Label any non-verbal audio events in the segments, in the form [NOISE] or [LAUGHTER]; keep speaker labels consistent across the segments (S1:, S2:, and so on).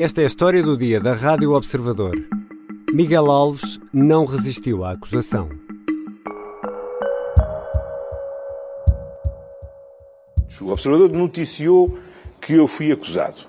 S1: Esta é a história do dia da Rádio Observador. Miguel Alves não resistiu à acusação.
S2: O Observador noticiou que eu fui acusado.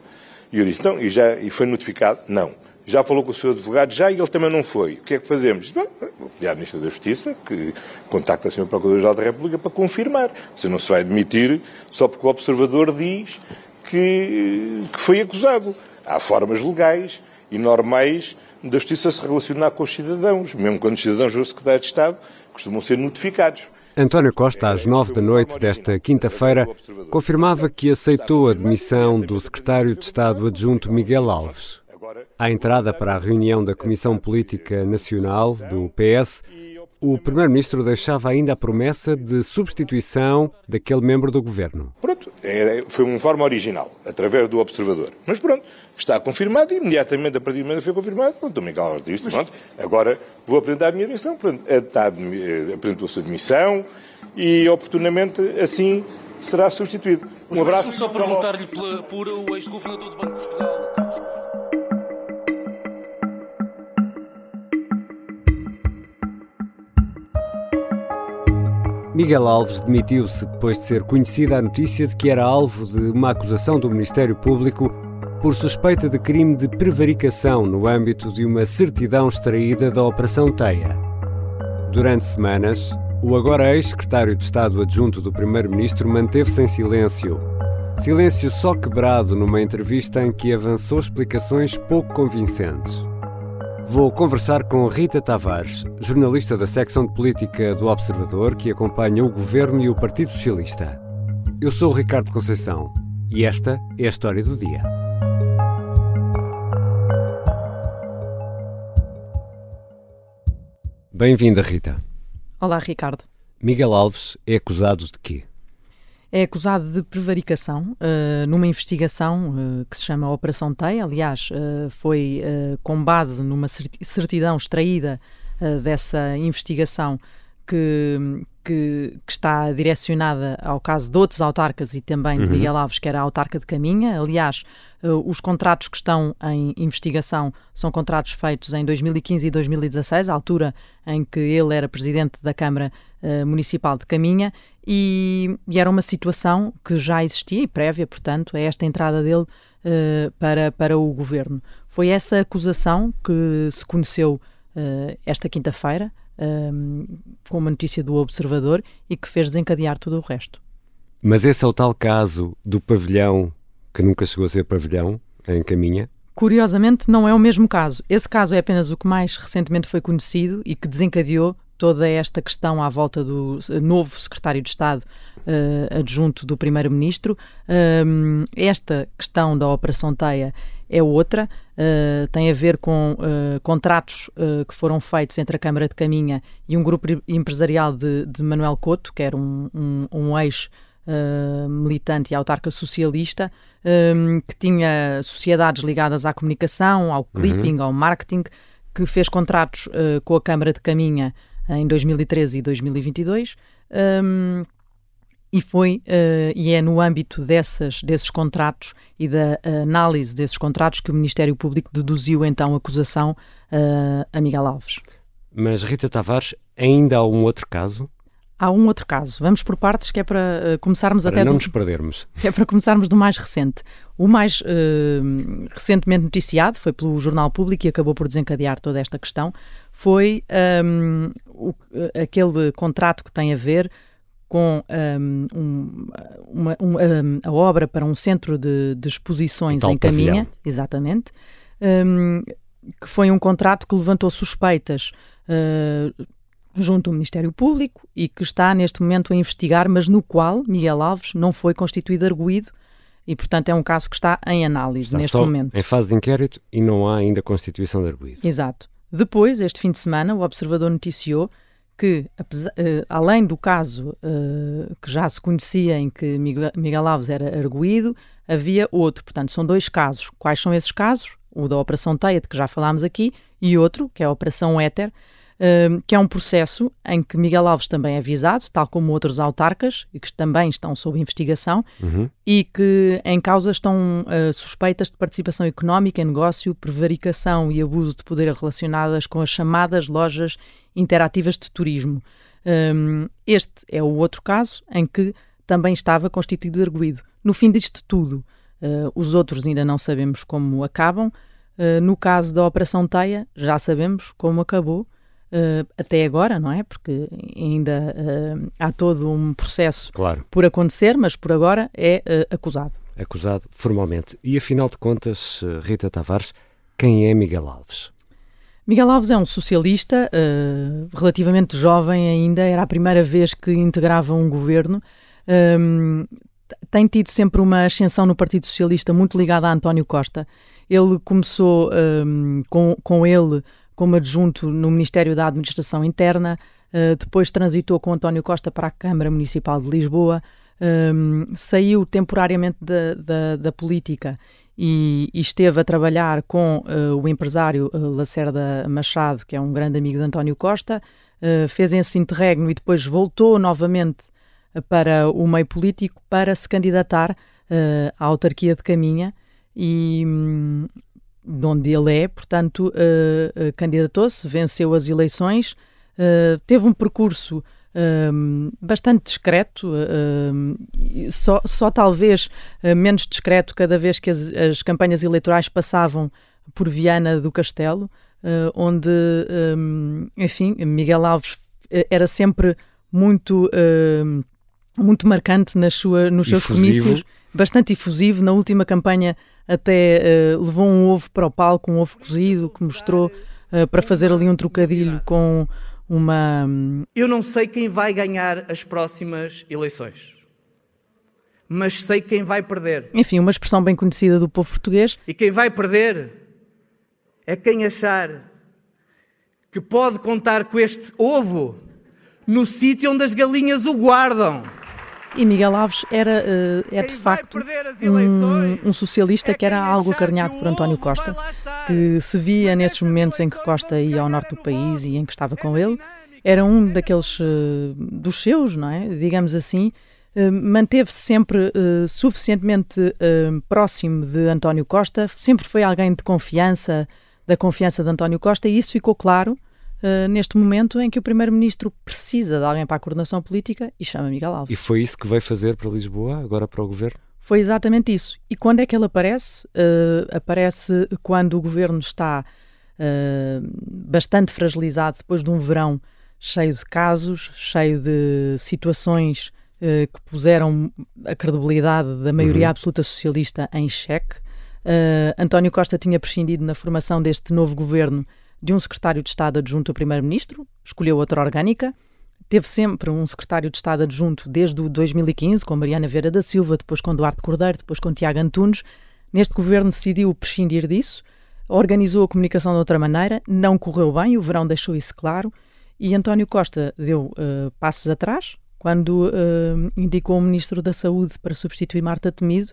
S2: E eu disse, não, e, já, e foi notificado? Não. Já falou com o seu advogado? Já, e ele também não foi. O que é que fazemos? Vou pedir à Ministra da Justiça que contacte a Sr. Procurador-Geral da República para confirmar. Você não se vai admitir só porque o Observador diz que, que foi acusado. Há formas legais e normais da Justiça se relacionar com os cidadãos. Mesmo quando os cidadãos vão ao Secretário de Estado, costumam ser notificados.
S1: António Costa, às nove da noite desta quinta-feira, confirmava que aceitou a demissão do secretário de Estado adjunto Miguel Alves. À entrada para a reunião da Comissão Política Nacional do PS, o Primeiro-Ministro deixava ainda a promessa de substituição daquele membro do governo.
S2: Pronto, é, foi uma forma original, através do observador. Mas pronto, está confirmado e imediatamente, a partir do momento que foi confirmado, pronto, o Miguel Alves disse, pronto, agora vou apresentar a minha admissão. Pronto, apresentou a sua admissão e oportunamente assim será substituído.
S3: Um abraço. Deixa-me só perguntar-lhe por o ex-governador do Banco de Portugal,
S1: Miguel Alves demitiu-se depois de ser conhecida a notícia de que era alvo de uma acusação do Ministério Público por suspeita de crime de prevaricação no âmbito de uma certidão extraída da Operação Teia. Durante semanas, o agora ex-secretário de Estado adjunto do Primeiro-Ministro manteve-se em silêncio. Silêncio só quebrado numa entrevista em que avançou explicações pouco convincentes. Vou conversar com Rita Tavares, jornalista da secção de política do Observador, que acompanha o governo e o Partido Socialista. Eu sou o Ricardo Conceição e esta é a história do dia. Bem-vinda, Rita.
S4: Olá, Ricardo.
S1: Miguel Alves é acusado de quê?
S4: É acusado de prevaricação uh, numa investigação uh, que se chama Operação TEI. Aliás, uh, foi com base numa certidão extraída dessa investigação que, que, que, está direcionada ao caso de outros autarcas e também de uhum. Miguel Alves, que era a autarca de Caminha. Aliás, os contratos que estão em investigação são contratos feitos em 2015 e 2016, a altura em que ele era presidente da Câmara Municipal de Caminha, e, e, era uma situação que já existia e prévia, portanto, a esta entrada dele uh, para, para o governo. Foi essa acusação que se conheceu uh, esta quinta-feira, um, com uma notícia do Observador e que fez desencadear tudo o resto.
S1: Mas esse é o tal caso do pavilhão que nunca chegou a ser pavilhão, em Caminha?
S4: Curiosamente, não é o mesmo caso. Esse caso é apenas o que mais recentemente foi conhecido e que desencadeou toda esta questão à volta do novo secretário de Estado uh, adjunto do primeiro-ministro. Um, esta questão da Operação Teia é outra, uh, tem a ver com uh, contratos que foram feitos entre a Câmara de Caminha e um grupo empresarial de, de Manuel Couto, que era um, um, um ex- Uh, militante e autarca socialista, um, que tinha sociedades ligadas à comunicação, ao clipping, uhum. ao marketing, que fez contratos uh, com a Câmara de Caminha em 2013 e 2022. Um, e foi uh, e é no âmbito dessas, desses contratos e da análise desses contratos que o Ministério Público deduziu então a acusação uh, a Miguel Alves.
S1: Mas Rita Tavares, ainda há um outro caso?
S4: Há um outro caso. Vamos por partes, que é para uh, começarmos
S1: para
S4: até.
S1: não
S4: do,
S1: nos perdermos. [LAUGHS]
S4: é para começarmos do mais recente. O mais recentemente noticiado foi pelo Jornal Público e acabou por desencadear toda esta questão foi um, o, aquele contrato que tem a ver com um, uma, um, a obra para um centro de, de exposições em Caminha, exatamente, que foi um contrato que levantou suspeitas uh, junto ao Ministério Público e que está neste momento a investigar, mas no qual Miguel Alves não foi constituído arguído e, portanto, é um caso que está em análise está neste momento.
S1: Em fase de inquérito e não há ainda constituição de arguído.
S4: Exato. Depois, este fim de semana, o Observador noticiou que, apesar, uh, além do caso uh, que já se conhecia em que Miguel Alves era arguído, havia outro. Portanto, são dois casos. Quais são esses casos? O da Operação Teia, de que já falámos aqui, e outro, que é a Operação Éter, que é um processo em que Miguel Alves também é avisado, tal como outros autarcas, e que também estão sob investigação, uhum. e que em causa estão uh, suspeitas de participação económica em negócio, prevaricação e abuso de poder relacionadas com as chamadas lojas interativas de turismo. Um, este é o outro caso em que também estava constituído arguído. No fim disto tudo, uh, os outros ainda não sabemos como acabam. Uh, no caso da Operação Teia, já sabemos como acabou uh, até agora, não é? Porque ainda uh, há todo um processo claro. por acontecer, mas por agora é uh, acusado.
S1: Acusado formalmente. E afinal de contas, Rita Tavares, quem é Miguel Alves?
S4: Miguel Alves é um socialista relativamente jovem ainda, era a primeira vez que integrava um governo. Um, tem tido sempre uma ascensão no Partido Socialista muito ligada a António Costa. Ele começou um, com, com ele como adjunto no Ministério da Administração Interna, uh, depois transitou com António Costa para a Câmara Municipal de Lisboa, um, ehm, saiu temporariamente da, da, da política e, e, esteve a trabalhar com uh, o empresário uh, Lacerda Machado, que é um grande amigo de António Costa, uh, fez esse interregno e depois voltou novamente para o meio político para se candidatar à autarquia de Caminha e, um, de onde ele é, portanto, uh, uh, candidatou-se, venceu as eleições, uh, teve um percurso bastante discreto, só, só talvez menos discreto cada vez que as, as, campanhas eleitorais passavam por Viana do Castelo, onde, um, enfim, Miguel Alves era sempre muito, muito marcante nas sua, nos seus comícios, bastante efusivo. Na última campanha até uh, levou um ovo para o palco, um ovo cozido, que mostrou uh, para fazer ali um trocadilho com uma.
S5: Eu não sei quem vai ganhar as próximas eleições, mas sei quem vai perder.
S4: Enfim, uma expressão bem conhecida do povo português.
S5: E quem vai perder é quem achar que pode contar com este ovo no sítio onde as galinhas o guardam.
S4: E Miguel Alves era, uh, é de facto um, um, socialista é que era algo acarinhado por António Costa, que se via nesses momentos em que Costa ia ao norte do país e em que estava com ele. Era um daqueles uh, dos seus, não é? Digamos assim. Uh, manteve-se sempre suficientemente próximo de António Costa, sempre foi alguém de confiança, da confiança de António Costa, e isso ficou claro uh, neste momento em que o Primeiro-Ministro precisa de alguém para a coordenação política e chama Miguel Alves.
S1: E foi isso que veio fazer para Lisboa, agora para o Governo?
S4: Foi exatamente isso. E quando é que ele aparece? Uh, aparece quando o Governo está uh, bastante fragilizado depois de um verão cheio de casos, cheio de situações que puseram a credibilidade da maioria uhum. absoluta socialista em xeque. Uh, António Costa tinha prescindido na formação deste novo governo de um secretário de Estado adjunto ao Primeiro-Ministro, escolheu outra orgânica, teve sempre um secretário de Estado adjunto desde o 2015, com Mariana Vera da Silva, depois com Duarte Cordeiro, depois com Tiago Antunes. Neste governo decidiu prescindir disso, organizou a comunicação de outra maneira, não correu bem, o verão deixou isso claro, e António Costa deu uh, passos atrás, quando uh, indicou o Ministro da Saúde para substituir Marta Temido,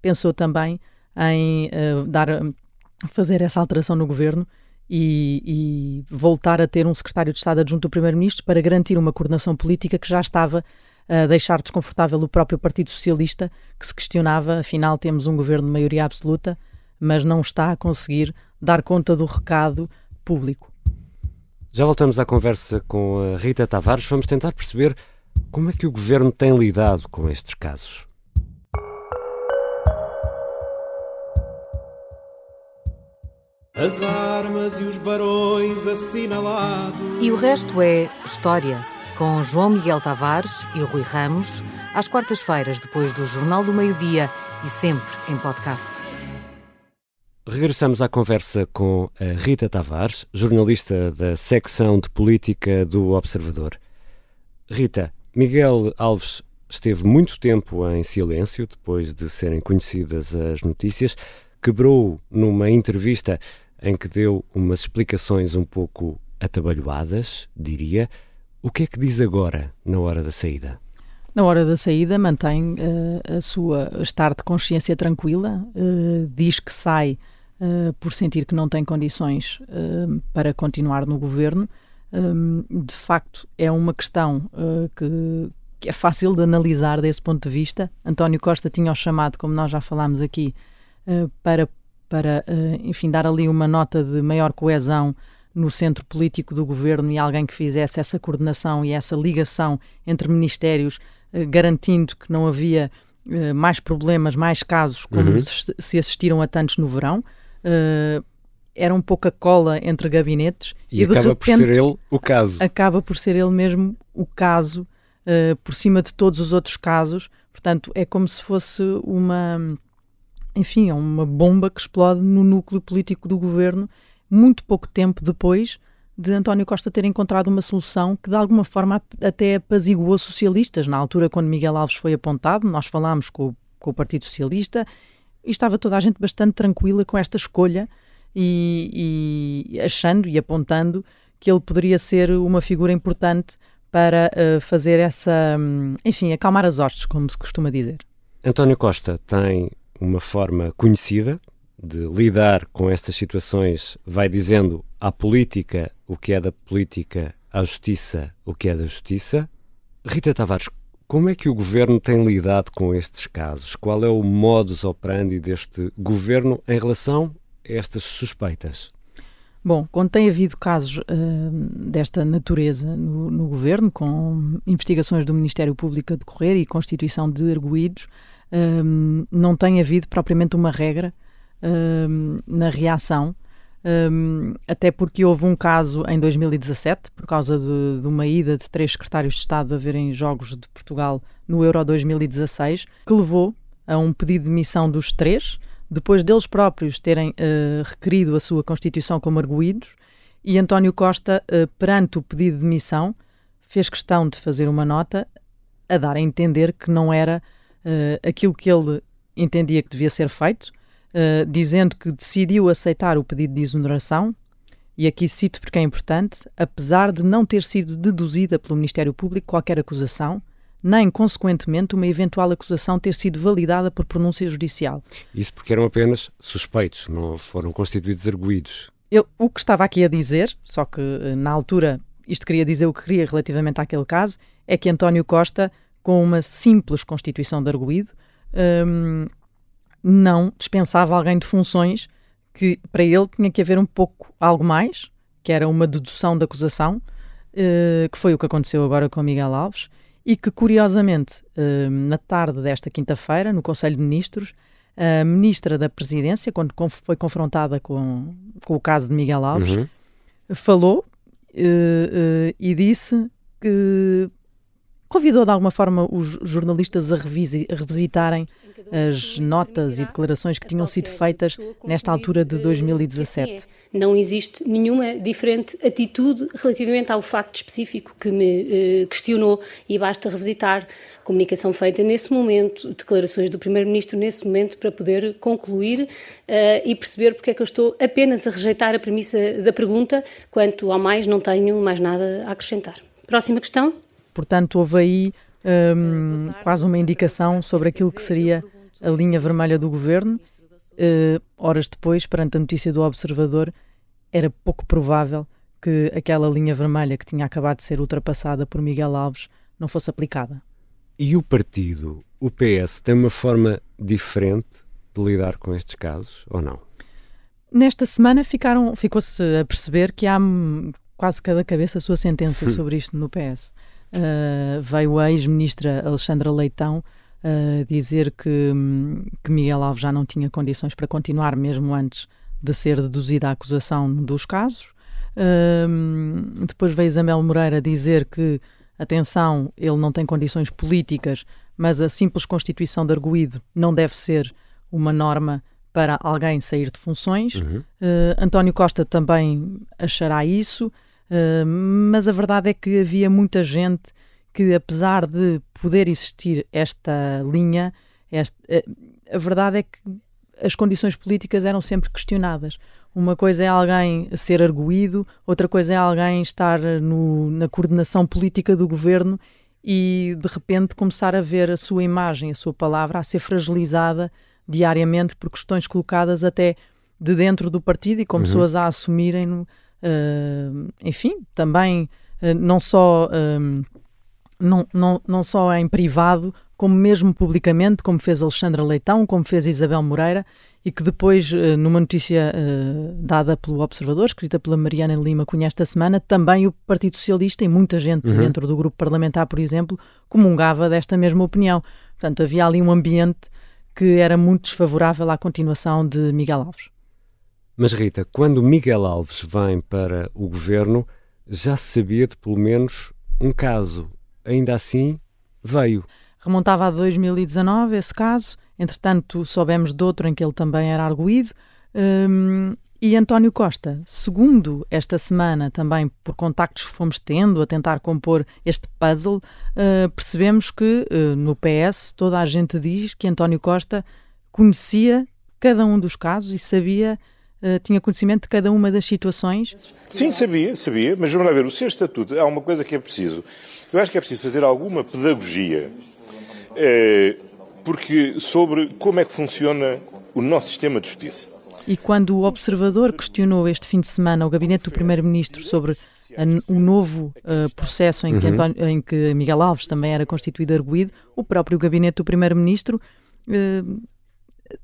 S4: pensou também em uh, dar, fazer essa alteração no governo e, e, voltar a ter um secretário de Estado adjunto do Primeiro-Ministro para garantir uma coordenação política que já estava a deixar desconfortável o próprio Partido Socialista, que se questionava, afinal temos um governo de maioria absoluta, mas não está a conseguir dar conta do recado público.
S1: Já voltamos à conversa com a Rita Tavares. Vamos tentar perceber como é que o governo tem lidado com estes casos.
S6: As armas e os barões assinalados.
S7: E o resto é história, com João Miguel Tavares e Rui Ramos, às quartas-feiras, depois do Jornal do Meio-Dia e sempre em podcast.
S1: Regressamos à conversa com a Rita Tavares, jornalista da secção de política do Observador. Rita, Miguel Alves esteve muito tempo em silêncio depois de serem conhecidas as notícias. Quebrou numa entrevista em que deu umas explicações um pouco atabalhoadas, diria. O que é que diz agora, na hora da saída?
S4: Na hora da saída, mantém uh, a sua estar de consciência tranquila, uh, diz que sai uh, por sentir que não tem condições para continuar no governo, um, de facto é uma questão que, que, é fácil de analisar desse ponto de vista. António Costa tinha o chamado, como nós já falámos aqui, para, para uh, enfim, dar ali uma nota de maior coesão no centro político do governo e alguém que fizesse essa coordenação e essa ligação entre ministérios, garantindo que não havia mais problemas, mais casos, como uhum. se assistiram a tantos no verão. Era um pouco a cola entre gabinetes
S1: e, e acaba por ser ele o caso.
S4: Acaba por ser ele mesmo o caso por cima de todos os outros casos. Portanto, é como se fosse uma, enfim, é uma bomba que explode no núcleo político do governo muito pouco tempo depois de António Costa ter encontrado uma solução que de alguma forma até apaziguou socialistas. Na altura, quando Miguel Alves foi apontado, nós falámos com, com o Partido Socialista e estava toda a gente bastante tranquila com esta escolha e, e achando e apontando que ele poderia ser uma figura importante para uh, fazer essa, um, enfim, acalmar as hostes, como se costuma dizer.
S1: António Costa tem uma forma conhecida de lidar com estas situações, vai dizendo à política o que é da política, à justiça o que é da justiça. Rita Tavares, como é que o governo tem lidado com estes casos? Qual é o modus operandi deste governo em relação estas suspeitas?
S4: Bom, quando tem havido casos uh, desta natureza no, no, governo, com investigações do Ministério Público a decorrer e constituição de arguídos, uh, não tem havido propriamente uma regra uh, na reação, até porque houve um caso em 2017, por causa de, de, uma ida de três secretários de Estado a verem jogos de Portugal no Euro 2016, que levou a um pedido de missão dos três, depois deles próprios terem uh, requerido a sua constituição como arguídos, e António Costa, uh, perante o pedido de demissão, fez questão de fazer uma nota a dar a entender que não era uh, aquilo que ele entendia que devia ser feito, dizendo que decidiu aceitar o pedido de exoneração, e aqui cito porque é importante, apesar de não ter sido deduzida pelo Ministério Público qualquer acusação, nem, consequentemente, uma eventual acusação ter sido validada por pronúncia judicial.
S1: Isso porque eram apenas suspeitos, não foram constituídos arguídos.
S4: Eu, o que estava aqui a dizer, só que eh, na altura isto queria dizer o que queria relativamente àquele caso, é que António Costa, com uma simples constituição de arguído, hum, não dispensava alguém de funções que para ele tinha que haver um pouco algo mais, que era uma dedução da acusação, uh, que foi o que aconteceu agora com Miguel Alves, e que, curiosamente, eh, na tarde desta quinta-feira, no Conselho de Ministros, a Ministra da Presidência, quando foi confrontada com, com o caso de Miguel Alves, uhum. falou uh, uh, e disse que convidou de alguma forma os jornalistas a, revisi, a revisitarem as notas e declarações que tinham sido feitas nesta altura de 2017.
S8: Não existe nenhuma diferente atitude relativamente ao facto específico que me eh, questionou e basta revisitar comunicação feita nesse momento, declarações do Primeiro-Ministro nesse momento para poder concluir uh, e perceber porque é que eu estou apenas a rejeitar a premissa da pergunta, quanto ao mais não tenho mais nada a acrescentar. Próxima questão.
S4: Portanto, houve aí um, quase uma indicação sobre aquilo que seria a linha vermelha do governo. Uh, horas depois, perante a notícia do Observador, era pouco provável que aquela linha vermelha que tinha acabado de ser ultrapassada por Miguel Alves não fosse aplicada.
S1: E o partido, o PS, tem uma forma diferente de lidar com estes casos ou não?
S4: Nesta semana ficaram, ficou-se a perceber que há quase cada cabeça a sua sentença [LAUGHS] sobre isto no PS uh, veio a ex-ministra Alexandra Leitão uh, dizer que, que Miguel Alves já não tinha condições para continuar, mesmo antes de ser deduzida a acusação dos casos. Uh, depois veio Isabel Moreira dizer que, atenção, ele não tem condições políticas, mas a simples constituição de arguído não deve ser uma norma para alguém sair de funções. Uhum. Uh, António Costa também achará isso. Uh, mas a verdade é que havia muita gente que, apesar de poder existir esta linha, esta, uh, a verdade é que as condições políticas eram sempre questionadas. Uma coisa é alguém ser arguído, outra coisa é alguém estar no, na coordenação política do governo e de repente começar a ver a sua imagem, a sua palavra a ser fragilizada diariamente por questões colocadas até de dentro do partido e com uhum. pessoas a assumirem uh, enfim, também uh, não só. não, não, não só em privado, como mesmo publicamente, como fez Alexandra Leitão, como fez Isabel Moreira, e que depois, numa notícia dada pelo Observador, escrita pela Mariana Lima Cunha esta semana, também o Partido Socialista e muita gente uhum. dentro do grupo parlamentar, por exemplo, comungava desta mesma opinião. Portanto, havia ali um ambiente que era muito desfavorável à continuação de Miguel Alves.
S1: Mas Rita, quando Miguel Alves vem para o governo, já se sabia de pelo menos um caso. Ainda assim, veio.
S4: Remontava a 2019 esse caso, entretanto soubemos de outro em que ele também era arguído. Um, e António Costa, segundo esta semana, também por contactos que fomos tendo a tentar compor este puzzle, uh, percebemos que uh, no PS toda a gente diz que António Costa conhecia cada um dos casos e sabia, uh, tinha conhecimento de cada uma das situações.
S2: Sim, sabia, sabia, mas vamos lá ver, o seu estatuto, há uma coisa que é preciso. Eu acho que é preciso fazer alguma pedagogia é, porque sobre como é que funciona o nosso sistema de justiça.
S4: E quando o observador questionou este fim de semana o gabinete do Primeiro-Ministro sobre o novo uh, processo em que, uhum. António, em que, Miguel Alves também era constituído arguído, o próprio gabinete do Primeiro-Ministro uh,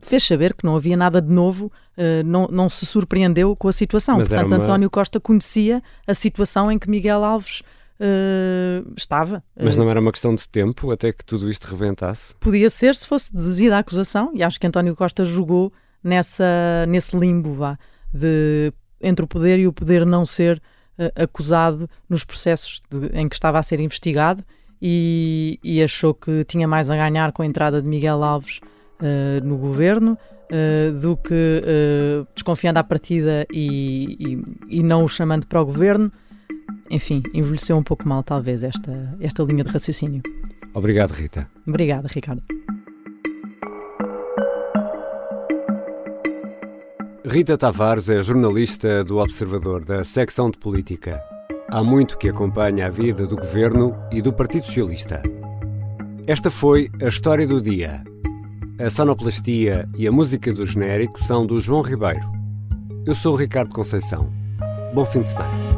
S4: fez saber que não havia nada de novo, uh, não, não se surpreendeu com a situação. Mas Portanto, uma... António Costa conhecia a situação em que Miguel Alves Uh, estava.
S1: Mas não era uma questão de tempo até que tudo isto rebentasse?
S4: Podia ser se fosse deduzida a acusação, e acho que António Costa jogou nessa, nesse limbo vá, de, entre o poder e o poder não ser uh, acusado nos processos de, em que estava a ser investigado e, e, achou que tinha mais a ganhar com a entrada de Miguel Alves uh, no governo. Uh, do que uh, desconfiando à partida e, e, e, não o chamando para o governo, enfim, envelheceu um pouco mal, talvez, esta, esta linha de raciocínio.
S1: Obrigado, Rita.
S4: Obrigada, Ricardo.
S1: Rita Tavares é jornalista do Observador, da secção de política. Há muito que acompanha a vida do governo e do Partido Socialista. Esta foi a história do dia. A sonoplastia e a música do genérico são do João Ribeiro. Eu sou o Ricardo Conceição. Bom fim de semana.